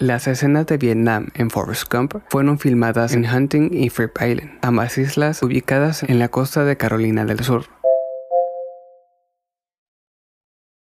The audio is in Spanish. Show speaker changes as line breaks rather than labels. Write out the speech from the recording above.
Las escenas de Vietnam en Forrest Gump fueron filmadas en Hunting y Fripp Island, ambas islas ubicadas en la costa de Carolina del Sur.